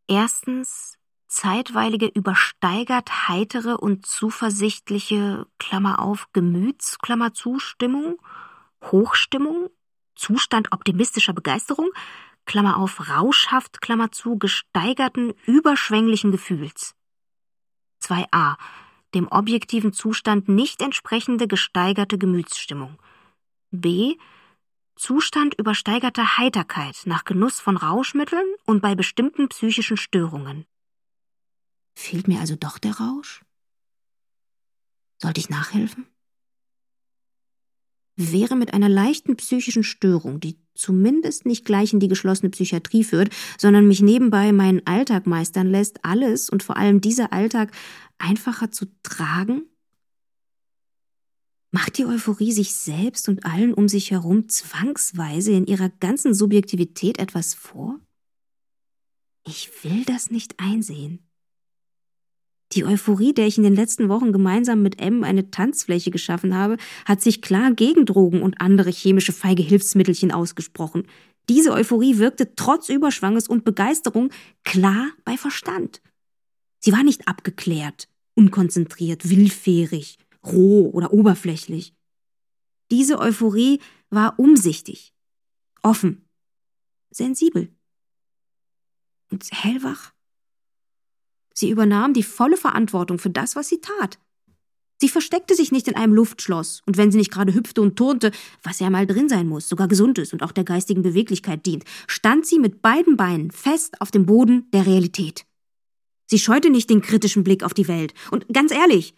Erstens zeitweilige übersteigert heitere und zuversichtliche Klammer auf Gemüts Klammer Zustimmung, Hochstimmung, Zustand optimistischer Begeisterung, Klammer auf rauschhaft Klammer zu gesteigerten überschwänglichen Gefühls. 2a dem objektiven Zustand nicht entsprechende gesteigerte Gemütsstimmung. B. Zustand übersteigerter Heiterkeit nach Genuss von Rauschmitteln und bei bestimmten psychischen Störungen. Fehlt mir also doch der Rausch? Sollte ich nachhelfen? Wäre mit einer leichten psychischen Störung, die zumindest nicht gleich in die geschlossene Psychiatrie führt, sondern mich nebenbei meinen Alltag meistern lässt, alles und vor allem dieser Alltag einfacher zu tragen? Macht die Euphorie sich selbst und allen um sich herum zwangsweise in ihrer ganzen Subjektivität etwas vor? Ich will das nicht einsehen. Die Euphorie, der ich in den letzten Wochen gemeinsam mit M eine Tanzfläche geschaffen habe, hat sich klar gegen Drogen und andere chemische feige Hilfsmittelchen ausgesprochen. Diese Euphorie wirkte trotz Überschwanges und Begeisterung klar bei Verstand. Sie war nicht abgeklärt, unkonzentriert, willfährig, roh oder oberflächlich. Diese Euphorie war umsichtig, offen, sensibel und hellwach. Sie übernahm die volle Verantwortung für das, was sie tat. Sie versteckte sich nicht in einem Luftschloss, und wenn sie nicht gerade hüpfte und turnte, was ja mal drin sein muss, sogar gesund ist und auch der geistigen Beweglichkeit dient, stand sie mit beiden Beinen fest auf dem Boden der Realität. Sie scheute nicht den kritischen Blick auf die Welt. Und ganz ehrlich,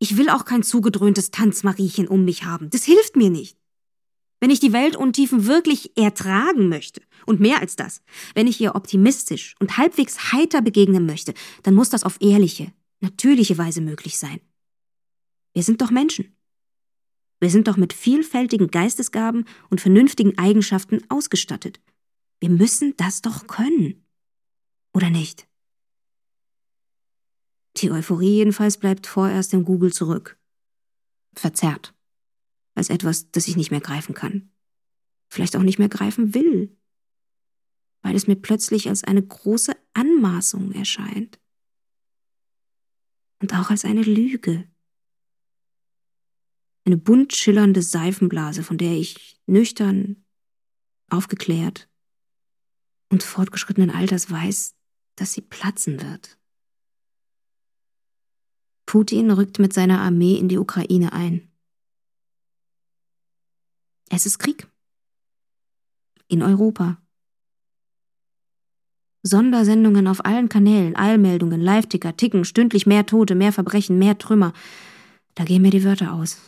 ich will auch kein zugedröhntes Tanzmariechen um mich haben. Das hilft mir nicht. Wenn ich die Weltuntiefen wirklich ertragen möchte, und mehr als das, wenn ich ihr optimistisch und halbwegs heiter begegnen möchte, dann muss das auf ehrliche, natürliche Weise möglich sein. Wir sind doch Menschen. Wir sind doch mit vielfältigen Geistesgaben und vernünftigen Eigenschaften ausgestattet. Wir müssen das doch können. Oder nicht? Die Euphorie jedenfalls bleibt vorerst im Google zurück. Verzerrt als etwas, das ich nicht mehr greifen kann. Vielleicht auch nicht mehr greifen will, weil es mir plötzlich als eine große Anmaßung erscheint. Und auch als eine Lüge. Eine bunt schillernde Seifenblase, von der ich nüchtern, aufgeklärt und fortgeschrittenen Alters weiß, dass sie platzen wird. Putin rückt mit seiner Armee in die Ukraine ein. Es ist Krieg. In Europa. Sondersendungen auf allen Kanälen, Eilmeldungen, Live-Ticker, Ticken, stündlich mehr Tote, mehr Verbrechen, mehr Trümmer. Da gehen mir die Wörter aus.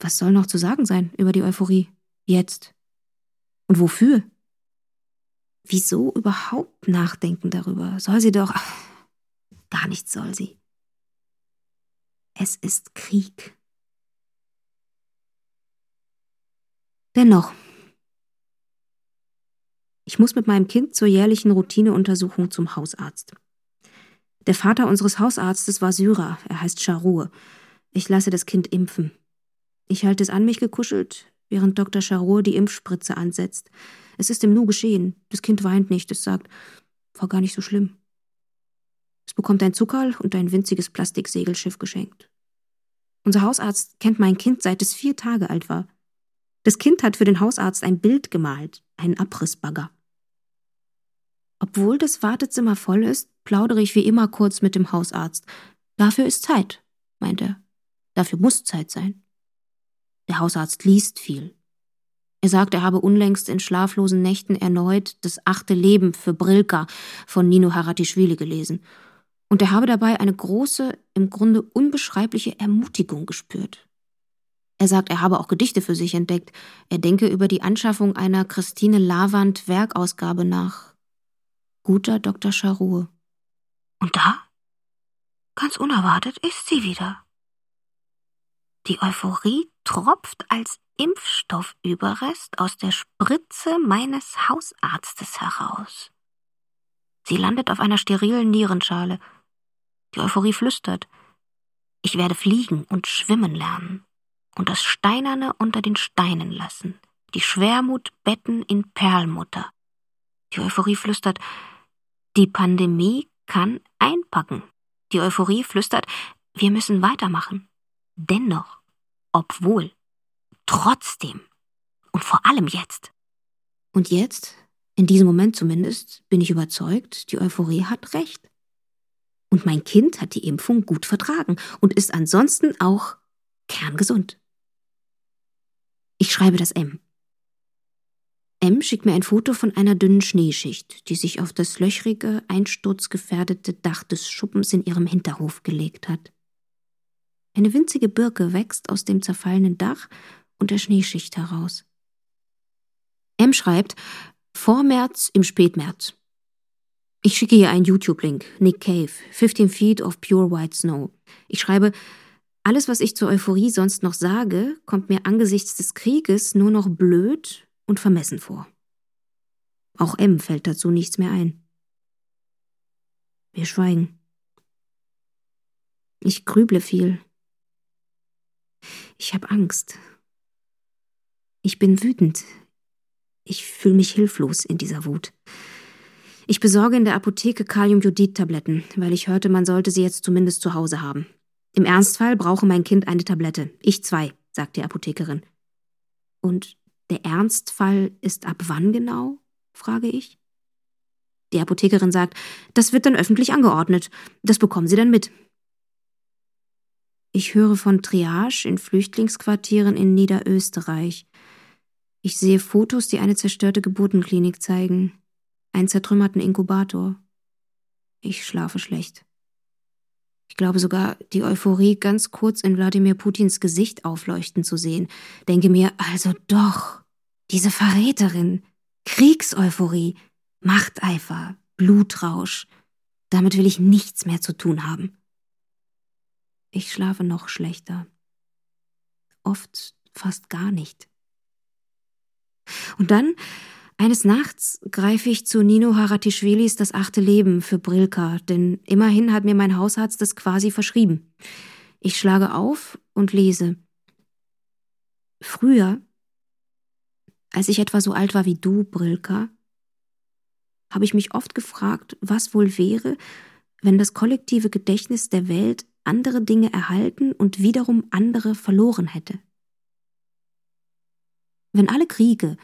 Was soll noch zu sagen sein über die Euphorie? Jetzt. Und wofür? Wieso überhaupt nachdenken darüber? Soll sie doch. Ach, gar nichts soll sie. Es ist Krieg. Dennoch, ich muss mit meinem Kind zur jährlichen Routineuntersuchung zum Hausarzt. Der Vater unseres Hausarztes war Syrer, er heißt Charur. Ich lasse das Kind impfen. Ich halte es an mich gekuschelt, während Dr. Charur die Impfspritze ansetzt. Es ist ihm nur geschehen. Das Kind weint nicht, es sagt, war gar nicht so schlimm. Es bekommt ein Zuckerl und ein winziges Plastiksegelschiff geschenkt. Unser Hausarzt kennt mein Kind, seit es vier Tage alt war. Das Kind hat für den Hausarzt ein Bild gemalt, einen Abrissbagger. Obwohl das Wartezimmer voll ist, plaudere ich wie immer kurz mit dem Hausarzt. Dafür ist Zeit, meint er. Dafür muss Zeit sein. Der Hausarzt liest viel. Er sagt, er habe unlängst in schlaflosen Nächten erneut das achte Leben für Brilka von Nino Haratischvili gelesen. Und er habe dabei eine große, im Grunde unbeschreibliche Ermutigung gespürt. Er sagt, er habe auch Gedichte für sich entdeckt. Er denke über die Anschaffung einer Christine Lavand Werkausgabe nach. Guter Dr. Charur. Und da? Ganz unerwartet ist sie wieder. Die Euphorie tropft als Impfstoffüberrest aus der Spritze meines Hausarztes heraus. Sie landet auf einer sterilen Nierenschale. Die Euphorie flüstert. Ich werde fliegen und schwimmen lernen und das Steinerne unter den Steinen lassen, die Schwermut betten in Perlmutter. Die Euphorie flüstert, die Pandemie kann einpacken. Die Euphorie flüstert, wir müssen weitermachen. Dennoch, obwohl, trotzdem und vor allem jetzt. Und jetzt, in diesem Moment zumindest, bin ich überzeugt, die Euphorie hat recht. Und mein Kind hat die Impfung gut vertragen und ist ansonsten auch kerngesund. Ich schreibe das M. M schickt mir ein Foto von einer dünnen Schneeschicht, die sich auf das löchrige, einsturzgefährdete Dach des Schuppens in ihrem Hinterhof gelegt hat. Eine winzige Birke wächst aus dem zerfallenen Dach und der Schneeschicht heraus. M schreibt Vormärz im Spätmärz. Ich schicke ihr einen YouTube-Link, Nick Cave, 15 Feet of Pure White Snow. Ich schreibe alles, was ich zur Euphorie sonst noch sage, kommt mir angesichts des Krieges nur noch blöd und vermessen vor. Auch M fällt dazu nichts mehr ein. Wir schweigen. Ich grüble viel. Ich habe Angst. Ich bin wütend. Ich fühle mich hilflos in dieser Wut. Ich besorge in der Apotheke Kaliumjodid-Tabletten, weil ich hörte, man sollte sie jetzt zumindest zu Hause haben. Im Ernstfall brauche mein Kind eine Tablette. Ich zwei, sagt die Apothekerin. Und der Ernstfall ist ab wann genau? frage ich. Die Apothekerin sagt, das wird dann öffentlich angeordnet. Das bekommen Sie dann mit. Ich höre von Triage in Flüchtlingsquartieren in Niederösterreich. Ich sehe Fotos, die eine zerstörte Geburtenklinik zeigen, einen zertrümmerten Inkubator. Ich schlafe schlecht. Ich glaube sogar, die Euphorie ganz kurz in Wladimir Putins Gesicht aufleuchten zu sehen. Denke mir, also doch, diese Verräterin, Kriegseuphorie, Machteifer, Blutrausch, damit will ich nichts mehr zu tun haben. Ich schlafe noch schlechter. Oft fast gar nicht. Und dann eines Nachts greife ich zu Nino Haratischvilis Das achte Leben für Brilka, denn immerhin hat mir mein Hausarzt das quasi verschrieben. Ich schlage auf und lese. Früher, als ich etwa so alt war wie du, Brilka, habe ich mich oft gefragt, was wohl wäre, wenn das kollektive Gedächtnis der Welt andere Dinge erhalten und wiederum andere verloren hätte. Wenn alle Kriege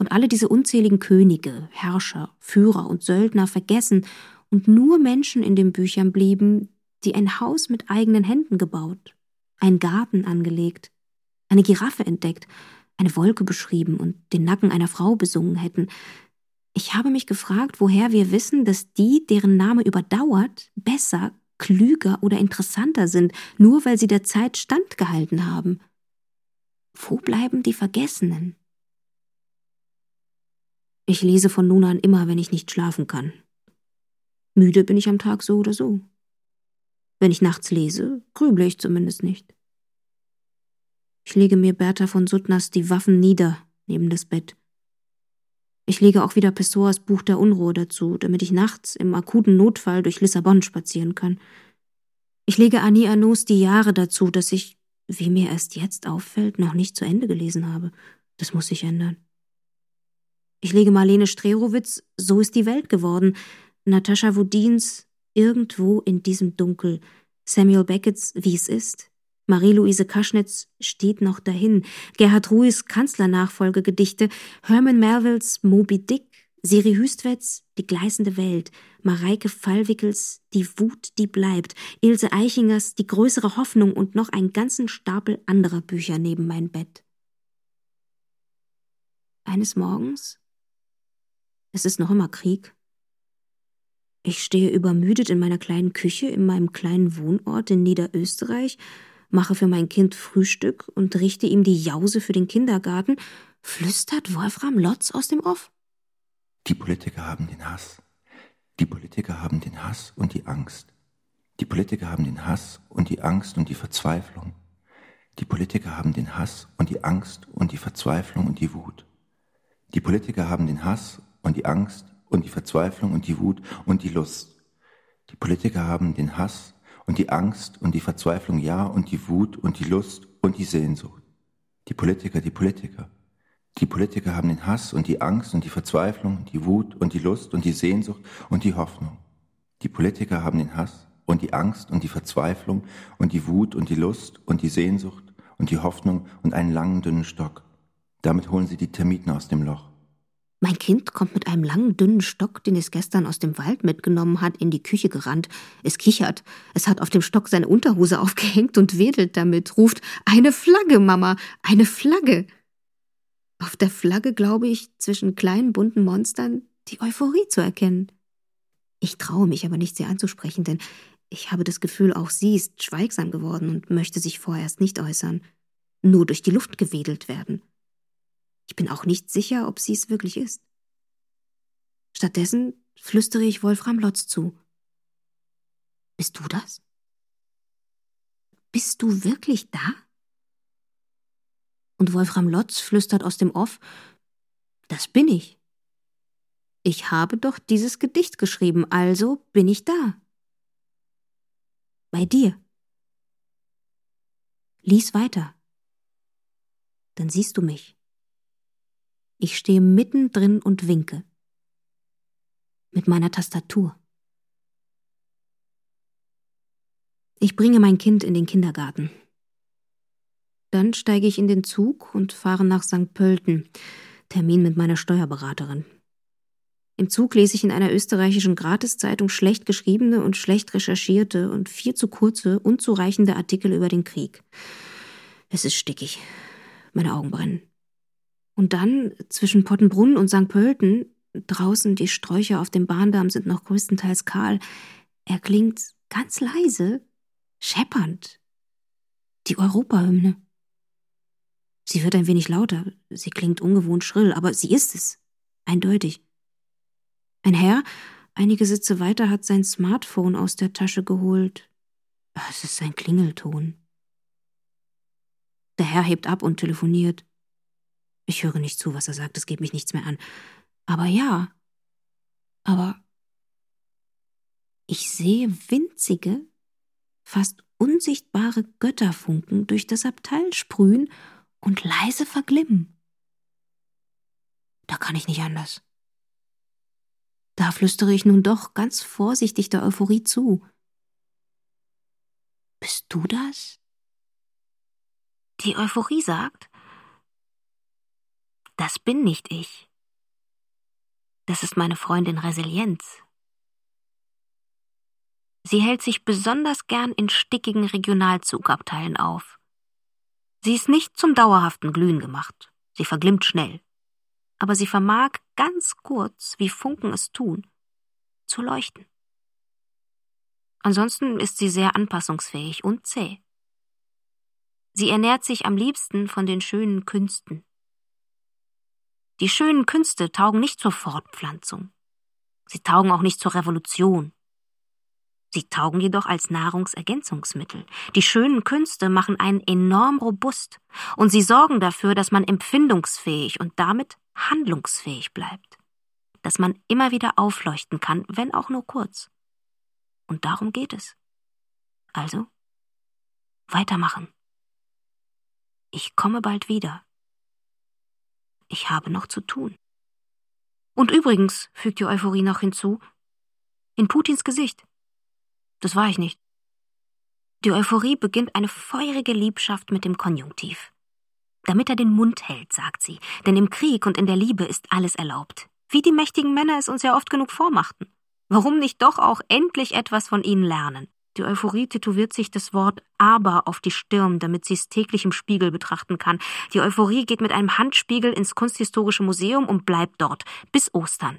und alle diese unzähligen Könige, Herrscher, Führer und Söldner vergessen und nur Menschen in den Büchern blieben, die ein Haus mit eigenen Händen gebaut, einen Garten angelegt, eine Giraffe entdeckt, eine Wolke beschrieben und den Nacken einer Frau besungen hätten. Ich habe mich gefragt, woher wir wissen, dass die, deren Name überdauert, besser, klüger oder interessanter sind, nur weil sie der Zeit standgehalten haben. Wo bleiben die Vergessenen? Ich lese von nun an immer, wenn ich nicht schlafen kann. Müde bin ich am Tag so oder so. Wenn ich nachts lese, grüble ich zumindest nicht. Ich lege mir Bertha von Suttners Die Waffen nieder, neben das Bett. Ich lege auch wieder Pessoas Buch der Unruhe dazu, damit ich nachts im akuten Notfall durch Lissabon spazieren kann. Ich lege Annie Arnaus Die Jahre dazu, dass ich, wie mir erst jetzt auffällt, noch nicht zu Ende gelesen habe. Das muss sich ändern. Ich lege Marlene Strerowitz So ist die Welt geworden, Natascha Wodins Irgendwo in diesem Dunkel, Samuel Beckett's Wie es ist, Marie-Louise Kaschnitz steht noch dahin, Gerhard Ruys Kanzlernachfolgegedichte, Herman Melvilles Moby Dick, Siri Hüstwetz Die gleißende Welt, Mareike Fallwickels Die Wut, die bleibt, Ilse Eichingers Die größere Hoffnung und noch einen ganzen Stapel anderer Bücher neben mein Bett. Eines Morgens, es ist noch immer Krieg, ich stehe übermüdet in meiner kleinen Küche in meinem kleinen Wohnort in Niederösterreich, mache für mein Kind Frühstück und richte ihm die Jause für den Kindergarten, flüstert Wolfram Lotz aus dem Off. Die Politiker haben den Hass. Die Politiker haben den Hass und die Angst. Die Politiker haben den Hass und die Angst und die Verzweiflung. Die Politiker haben den Hass und die Angst und die Verzweiflung und die Wut. Die Politiker haben den Hass und die Angst und die Verzweiflung und die Wut und die Lust. Die Politiker haben den Hass und die Angst und die Verzweiflung, ja, und die Wut und die Lust und die Sehnsucht. Die Politiker, die Politiker. Die Politiker haben den Hass und die Angst und die Verzweiflung, die Wut und die Lust und die Sehnsucht und die Hoffnung. Die Politiker haben den Hass und die Angst und die Verzweiflung und die Wut und die Lust und die Sehnsucht und die Hoffnung und einen langen, dünnen Stock. Damit holen sie die Termiten aus dem Loch. Mein Kind kommt mit einem langen, dünnen Stock, den es gestern aus dem Wald mitgenommen hat, in die Küche gerannt. Es kichert. Es hat auf dem Stock seine Unterhose aufgehängt und wedelt damit, ruft Eine Flagge, Mama, eine Flagge. Auf der Flagge glaube ich, zwischen kleinen bunten Monstern die Euphorie zu erkennen. Ich traue mich aber nicht, sie anzusprechen, denn ich habe das Gefühl, auch sie ist schweigsam geworden und möchte sich vorerst nicht äußern, nur durch die Luft gewedelt werden. Ich bin auch nicht sicher, ob sie es wirklich ist. Stattdessen flüstere ich Wolfram Lotz zu. Bist du das? Bist du wirklich da? Und Wolfram Lotz flüstert aus dem Off, das bin ich. Ich habe doch dieses Gedicht geschrieben, also bin ich da. Bei dir. Lies weiter. Dann siehst du mich. Ich stehe mittendrin und winke. Mit meiner Tastatur. Ich bringe mein Kind in den Kindergarten. Dann steige ich in den Zug und fahre nach St. Pölten. Termin mit meiner Steuerberaterin. Im Zug lese ich in einer österreichischen Gratiszeitung schlecht geschriebene und schlecht recherchierte und viel zu kurze, unzureichende Artikel über den Krieg. Es ist stickig. Meine Augen brennen. Und dann zwischen Pottenbrunn und St. Pölten, draußen die Sträucher auf dem Bahndamm sind noch größtenteils kahl, erklingt ganz leise, scheppernd, die Europahymne. Sie wird ein wenig lauter, sie klingt ungewohnt schrill, aber sie ist es, eindeutig. Ein Herr, einige Sitze weiter, hat sein Smartphone aus der Tasche geholt. Es ist sein Klingelton. Der Herr hebt ab und telefoniert. Ich höre nicht zu, was er sagt, es geht mich nichts mehr an. Aber ja. Aber ich sehe winzige, fast unsichtbare Götterfunken durch das Abteil sprühen und leise verglimmen. Da kann ich nicht anders. Da flüstere ich nun doch ganz vorsichtig der Euphorie zu. Bist du das? Die Euphorie sagt, Das bin nicht ich. Das ist meine Freundin Resilienz. Sie hält sich besonders gern in stickigen Regionalzugabteilen auf. Sie ist nicht zum dauerhaften Glühen gemacht. Sie verglimmt schnell. Aber sie vermag ganz kurz, wie Funken es tun, zu leuchten. Ansonsten ist sie sehr anpassungsfähig und zäh. Sie ernährt sich am liebsten von den schönen Künsten. Die schönen Künste taugen nicht zur Fortpflanzung. Sie taugen auch nicht zur Revolution. Sie taugen jedoch als Nahrungsergänzungsmittel. Die schönen Künste machen einen enorm robust und sie sorgen dafür, dass man empfindungsfähig und damit handlungsfähig bleibt. Dass man immer wieder aufleuchten kann, wenn auch nur kurz. Und darum geht es. Also, weitermachen. Ich komme bald wieder. Ich habe noch zu tun. Und übrigens, fügt die Euphorie noch hinzu, in Putins Gesicht. Das war ich nicht. Die Euphorie beginnt eine feurige Liebschaft mit dem Konjunktiv. Damit er den Mund hält, sagt sie, denn im Krieg und in der Liebe ist alles erlaubt, wie die mächtigen Männer es uns ja oft genug vormachten. Warum nicht doch auch endlich etwas von ihnen lernen? Die Euphorie tätowiert sich das Wort aber auf die Stirn, damit sie es täglich im Spiegel betrachten kann. Die Euphorie geht mit einem Handspiegel ins Kunsthistorische Museum und bleibt dort bis Ostern.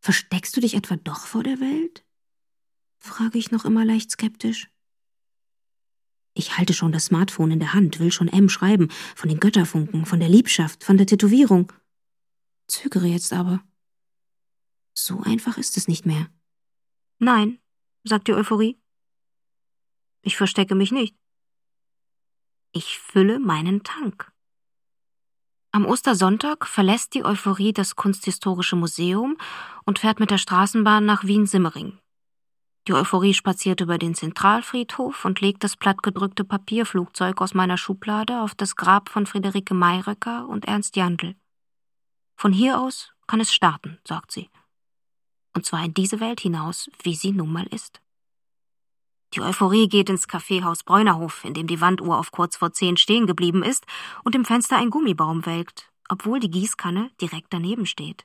Versteckst du dich etwa doch vor der Welt? frage ich noch immer leicht skeptisch. Ich halte schon das Smartphone in der Hand, will schon M schreiben, von den Götterfunken, von der Liebschaft, von der Tätowierung. Zögere jetzt aber. So einfach ist es nicht mehr. Nein, sagt die Euphorie. Ich verstecke mich nicht. Ich fülle meinen Tank. Am Ostersonntag verlässt die Euphorie das Kunsthistorische Museum und fährt mit der Straßenbahn nach Wien-Simmering. Die Euphorie spaziert über den Zentralfriedhof und legt das plattgedrückte Papierflugzeug aus meiner Schublade auf das Grab von Friederike Mayröcker und Ernst Jandl. Von hier aus kann es starten, sagt sie. Und zwar in diese Welt hinaus, wie sie nun mal ist. Die Euphorie geht ins Kaffeehaus Bräunerhof, in dem die Wanduhr auf kurz vor zehn stehen geblieben ist und im Fenster ein Gummibaum welkt, obwohl die Gießkanne direkt daneben steht.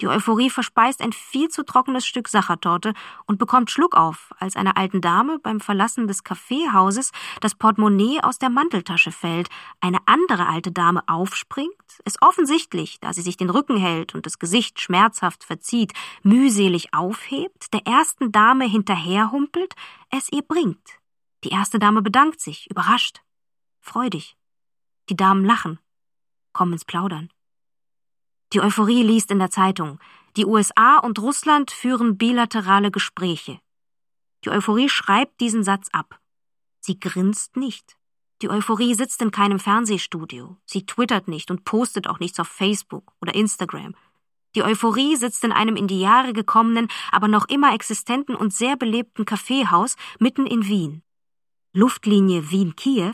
Die Euphorie verspeist ein viel zu trockenes Stück Sachertorte und bekommt Schluck auf, als einer alten Dame beim Verlassen des Kaffeehauses das Portemonnaie aus der Manteltasche fällt, eine andere alte Dame aufspringt, es offensichtlich, da sie sich den Rücken hält und das Gesicht schmerzhaft verzieht, mühselig aufhebt, der ersten Dame hinterherhumpelt, es ihr bringt. Die erste Dame bedankt sich, überrascht, freudig. Die Damen lachen, kommen ins Plaudern. Die Euphorie liest in der Zeitung. Die USA und Russland führen bilaterale Gespräche. Die Euphorie schreibt diesen Satz ab. Sie grinst nicht. Die Euphorie sitzt in keinem Fernsehstudio. Sie twittert nicht und postet auch nichts auf Facebook oder Instagram. Die Euphorie sitzt in einem in die Jahre gekommenen, aber noch immer existenten und sehr belebten Kaffeehaus mitten in Wien. Luftlinie Wien-Kiew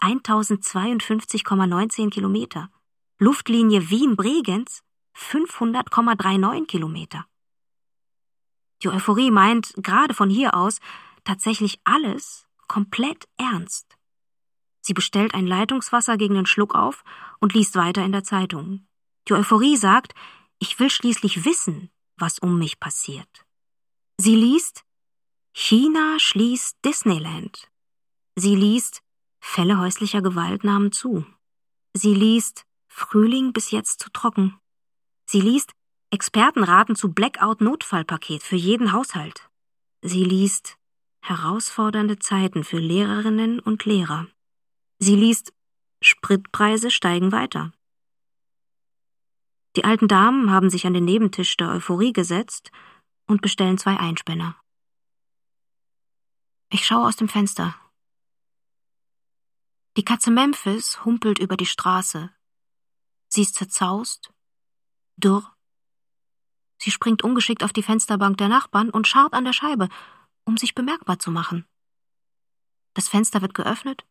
1052,19 Kilometer. Luftlinie Wien-Bregenz 500,39 Kilometer. Die Euphorie meint gerade von hier aus tatsächlich alles komplett ernst. Sie bestellt ein Leitungswasser gegen den Schluck auf und liest weiter in der Zeitung. Die Euphorie sagt, ich will schließlich wissen, was um mich passiert. Sie liest, China schließt Disneyland. Sie liest, Fälle häuslicher Gewalt nahmen zu. Sie liest, Frühling bis jetzt zu trocken. Sie liest Experten raten zu Blackout-Notfallpaket für jeden Haushalt. Sie liest herausfordernde Zeiten für Lehrerinnen und Lehrer. Sie liest Spritpreise steigen weiter. Die alten Damen haben sich an den Nebentisch der Euphorie gesetzt und bestellen zwei Einspänner. Ich schaue aus dem Fenster. Die Katze Memphis humpelt über die Straße, Sie ist zerzaust, dürr. Sie springt ungeschickt auf die Fensterbank der Nachbarn und scharrt an der Scheibe, um sich bemerkbar zu machen. Das Fenster wird geöffnet,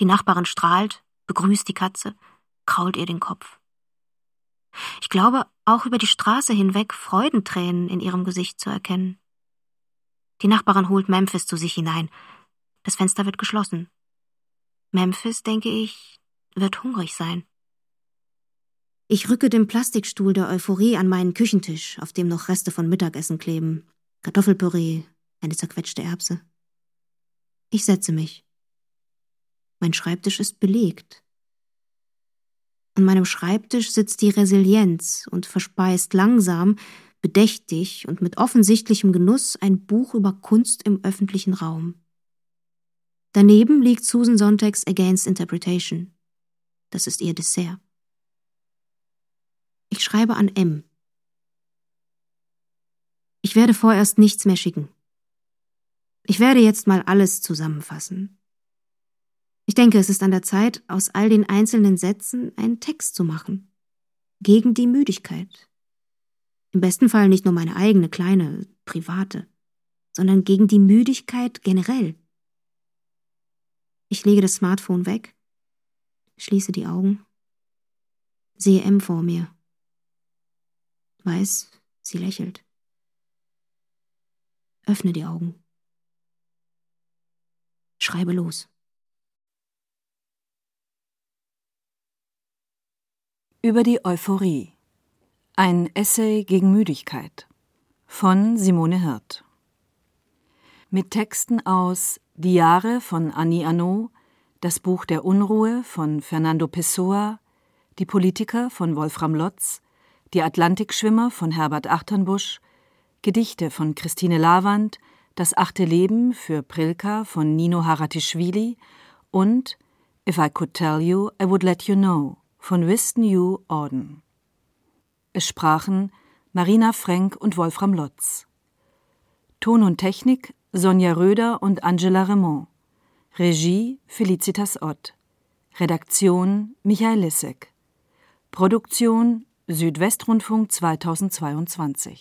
die Nachbarin strahlt, begrüßt die Katze, krault ihr den Kopf. Ich glaube, auch über die Straße hinweg Freudentränen in ihrem Gesicht zu erkennen. Die Nachbarin holt Memphis zu sich hinein. Das Fenster wird geschlossen. Memphis, denke ich, wird hungrig sein. Ich rücke den Plastikstuhl der Euphorie an meinen Küchentisch, auf dem noch Reste von Mittagessen kleben. Kartoffelpüree, eine zerquetschte Erbse. Ich setze mich. Mein Schreibtisch ist belegt. An meinem Schreibtisch sitzt die Resilienz und verspeist langsam, bedächtig und mit offensichtlichem Genuss ein Buch über Kunst im öffentlichen Raum. Daneben liegt Susan Sontags Against Interpretation. Das ist ihr Dessert. Ich schreibe an M. Ich werde vorerst nichts mehr schicken. Ich werde jetzt mal alles zusammenfassen. Ich denke, es ist an der Zeit, aus all den einzelnen Sätzen einen Text zu machen. Gegen die Müdigkeit. Im besten Fall nicht nur meine eigene kleine, private, sondern gegen die Müdigkeit generell. Ich lege das Smartphone weg, schließe die Augen, sehe M vor mir weiß, sie lächelt. Öffne die Augen. Schreibe los. Über die Euphorie. Ein Essay gegen Müdigkeit von Simone Hirt. Mit Texten aus Die Jahre von Annie Arnaud, Das Buch der Unruhe von Fernando Pessoa, Die Politiker von Wolfram Lotz, die Atlantikschwimmer von Herbert Achternbusch, Gedichte von Christine Lavand, Das achte Leben für Prilka von Nino Haratischvili und If I Could Tell You, I Would Let You Know von Wiston Yu Orden. Es sprachen Marina Frenk und Wolfram Lotz. Ton und Technik Sonja Röder und Angela Raymond. Regie Felicitas Ott. Redaktion Michael Lissek. Produktion Südwestrundfunk 2022